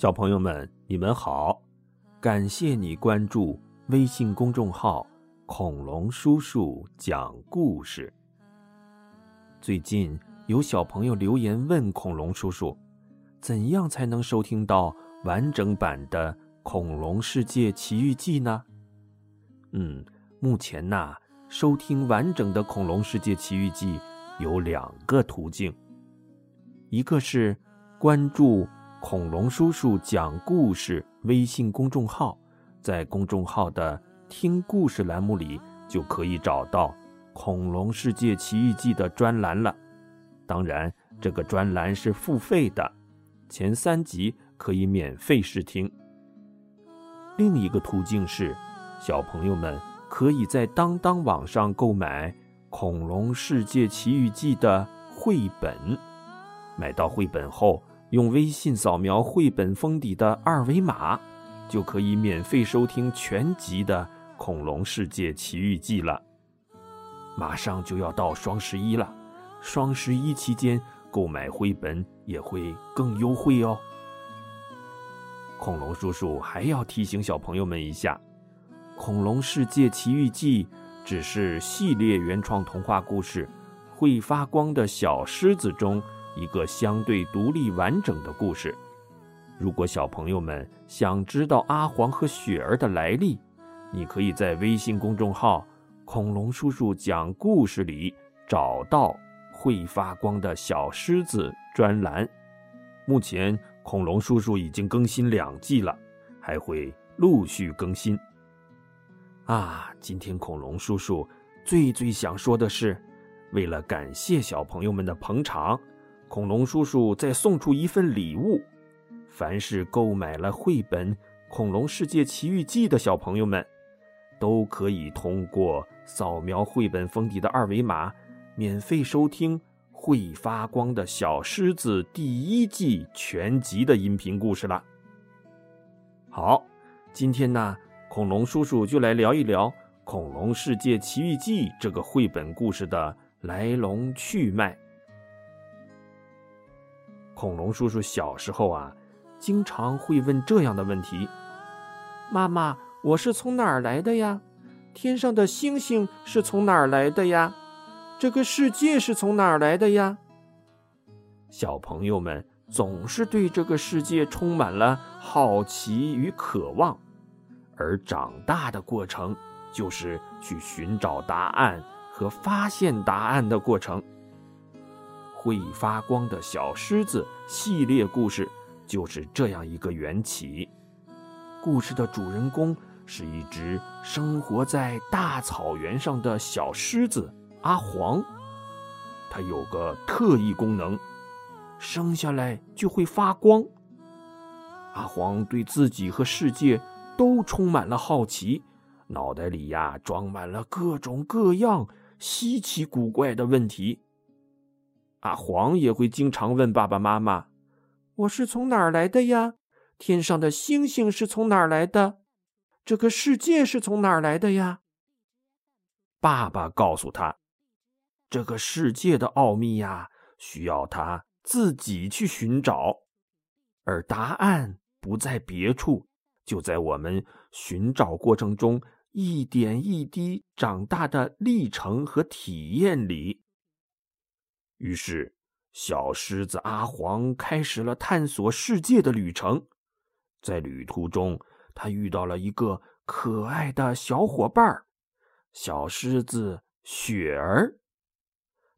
小朋友们，你们好！感谢你关注微信公众号“恐龙叔叔讲故事”。最近有小朋友留言问恐龙叔叔，怎样才能收听到完整版的《恐龙世界奇遇记》呢？嗯，目前呐，收听完整的《恐龙世界奇遇记》有两个途径，一个是关注。恐龙叔叔讲故事微信公众号，在公众号的听故事栏目里就可以找到《恐龙世界奇遇记》的专栏了。当然，这个专栏是付费的，前三集可以免费试听。另一个途径是，小朋友们可以在当当网上购买《恐龙世界奇遇记》的绘本，买到绘本后。用微信扫描绘本封底的二维码，就可以免费收听全集的《恐龙世界奇遇记》了。马上就要到双十一了，双十一期间购买绘本也会更优惠哦。恐龙叔叔还要提醒小朋友们一下，《恐龙世界奇遇记》只是系列原创童话故事《会发光的小狮子》中。一个相对独立完整的故事。如果小朋友们想知道阿黄和雪儿的来历，你可以在微信公众号“恐龙叔叔讲故事”里找到“会发光的小狮子”专栏。目前，恐龙叔叔已经更新两季了，还会陆续更新。啊，今天恐龙叔叔最最想说的是，为了感谢小朋友们的捧场。恐龙叔叔再送出一份礼物，凡是购买了绘本《恐龙世界奇遇记》的小朋友们，都可以通过扫描绘本封底的二维码，免费收听《会发光的小狮子》第一季全集的音频故事了。好，今天呢，恐龙叔叔就来聊一聊《恐龙世界奇遇记》这个绘本故事的来龙去脉。恐龙叔叔小时候啊，经常会问这样的问题：“妈妈，我是从哪儿来的呀？天上的星星是从哪儿来的呀？这个世界是从哪儿来的呀？”小朋友们总是对这个世界充满了好奇与渴望，而长大的过程就是去寻找答案和发现答案的过程。会发光的小狮子系列故事就是这样一个缘起。故事的主人公是一只生活在大草原上的小狮子阿黄，它有个特异功能，生下来就会发光。阿黄对自己和世界都充满了好奇，脑袋里呀装满了各种各样稀奇古怪的问题。阿黄也会经常问爸爸妈妈：“我是从哪儿来的呀？天上的星星是从哪儿来的？这个世界是从哪儿来的呀？”爸爸告诉他：“这个世界的奥秘呀，需要他自己去寻找，而答案不在别处，就在我们寻找过程中一点一滴长大的历程和体验里。”于是，小狮子阿黄开始了探索世界的旅程。在旅途中，他遇到了一个可爱的小伙伴小狮子雪儿。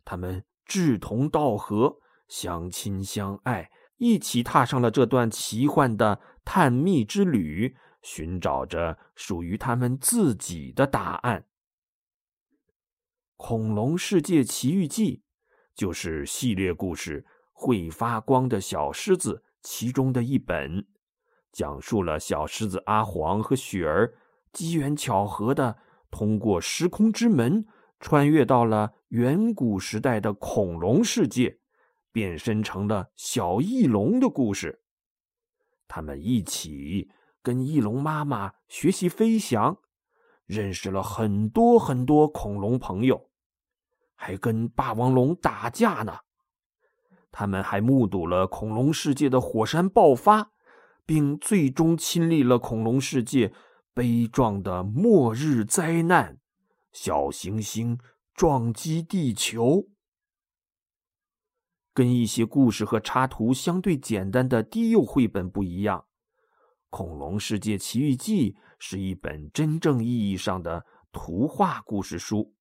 他们志同道合，相亲相爱，一起踏上了这段奇幻的探秘之旅，寻找着属于他们自己的答案。《恐龙世界奇遇记》。就是系列故事《会发光的小狮子》其中的一本，讲述了小狮子阿黄和雪儿机缘巧合的通过时空之门，穿越到了远古时代的恐龙世界，变身成了小翼龙的故事。他们一起跟翼龙妈妈学习飞翔，认识了很多很多恐龙朋友。还跟霸王龙打架呢，他们还目睹了恐龙世界的火山爆发，并最终亲历了恐龙世界悲壮的末日灾难——小行星撞击地球。跟一些故事和插图相对简单的低幼绘本不一样，《恐龙世界奇遇记》是一本真正意义上的图画故事书，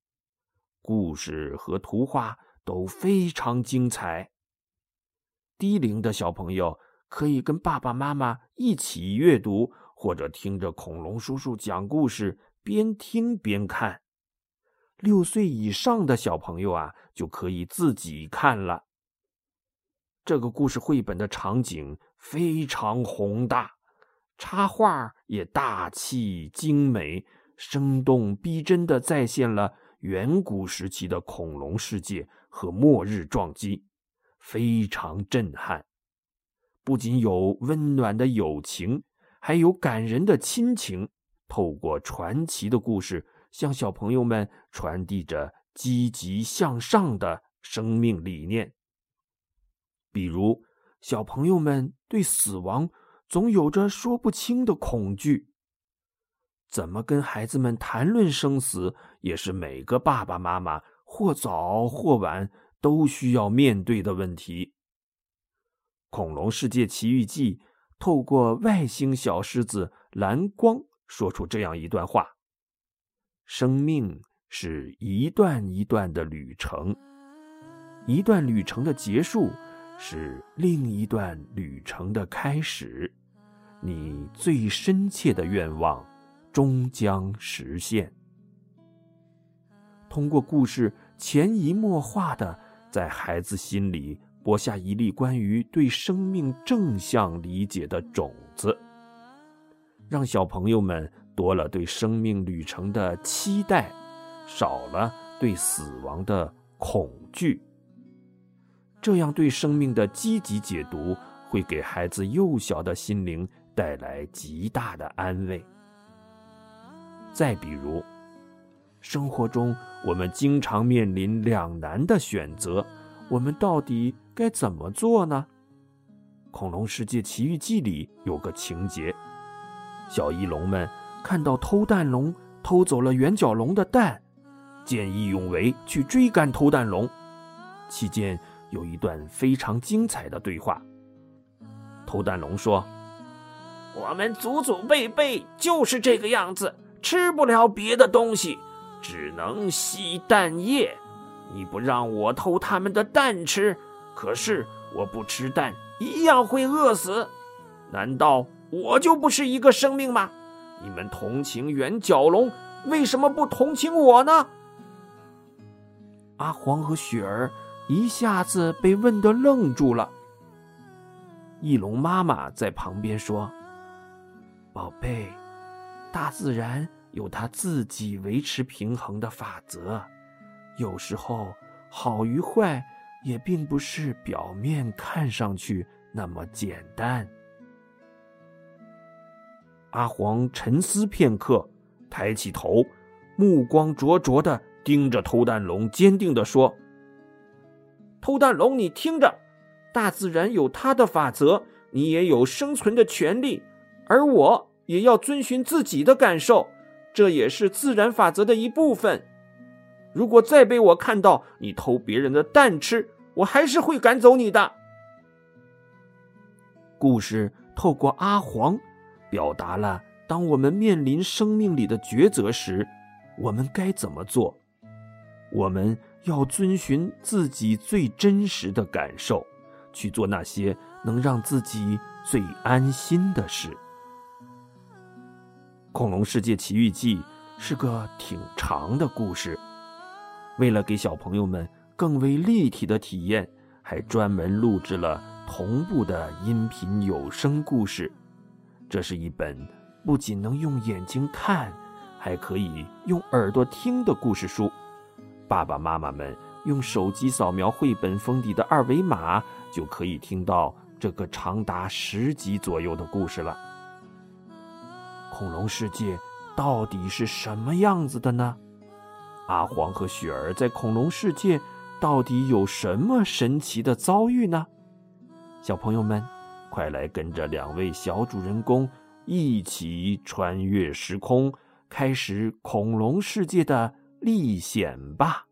故事和图画都非常精彩。低龄的小朋友可以跟爸爸妈妈一起阅读，或者听着恐龙叔叔讲故事，边听边看。六岁以上的小朋友啊，就可以自己看了。这个故事绘本的场景非常宏大，插画也大气精美，生动逼真的再现了远古时期的恐龙世界和末日撞击。非常震撼，不仅有温暖的友情，还有感人的亲情。透过传奇的故事，向小朋友们传递着积极向上的生命理念。比如，小朋友们对死亡总有着说不清的恐惧，怎么跟孩子们谈论生死，也是每个爸爸妈妈或早或晚。都需要面对的问题。《恐龙世界奇遇记》透过外星小狮子蓝光说出这样一段话：“生命是一段一段的旅程，一段旅程的结束是另一段旅程的开始。你最深切的愿望终将实现。”通过故事潜移默化的。在孩子心里播下一粒关于对生命正向理解的种子，让小朋友们多了对生命旅程的期待，少了对死亡的恐惧。这样对生命的积极解读，会给孩子幼小的心灵带来极大的安慰。再比如。生活中，我们经常面临两难的选择，我们到底该怎么做呢？《恐龙世界奇遇记》里有个情节：小翼龙们看到偷蛋龙偷走了圆角龙的蛋，见义勇为去追赶偷蛋龙。期间有一段非常精彩的对话。偷蛋龙说：“我们祖祖辈辈就是这个样子，吃不了别的东西。”只能吸蛋液，你不让我偷他们的蛋吃，可是我不吃蛋一样会饿死。难道我就不是一个生命吗？你们同情圆角龙，为什么不同情我呢？阿黄和雪儿一下子被问得愣住了。翼龙妈妈在旁边说：“宝贝，大自然。”有它自己维持平衡的法则，有时候好与坏也并不是表面看上去那么简单。阿黄沉思片刻，抬起头，目光灼灼的盯着偷蛋龙，坚定的说：“偷蛋龙，你听着，大自然有它的法则，你也有生存的权利，而我也要遵循自己的感受。”这也是自然法则的一部分。如果再被我看到你偷别人的蛋吃，我还是会赶走你的。故事透过阿黄，表达了当我们面临生命里的抉择时，我们该怎么做。我们要遵循自己最真实的感受，去做那些能让自己最安心的事。《恐龙世界奇遇记》是个挺长的故事，为了给小朋友们更为立体的体验，还专门录制了同步的音频有声故事。这是一本不仅能用眼睛看，还可以用耳朵听的故事书。爸爸妈妈们用手机扫描绘本封底的二维码，就可以听到这个长达十集左右的故事了。恐龙世界到底是什么样子的呢？阿黄和雪儿在恐龙世界到底有什么神奇的遭遇呢？小朋友们，快来跟着两位小主人公一起穿越时空，开始恐龙世界的历险吧！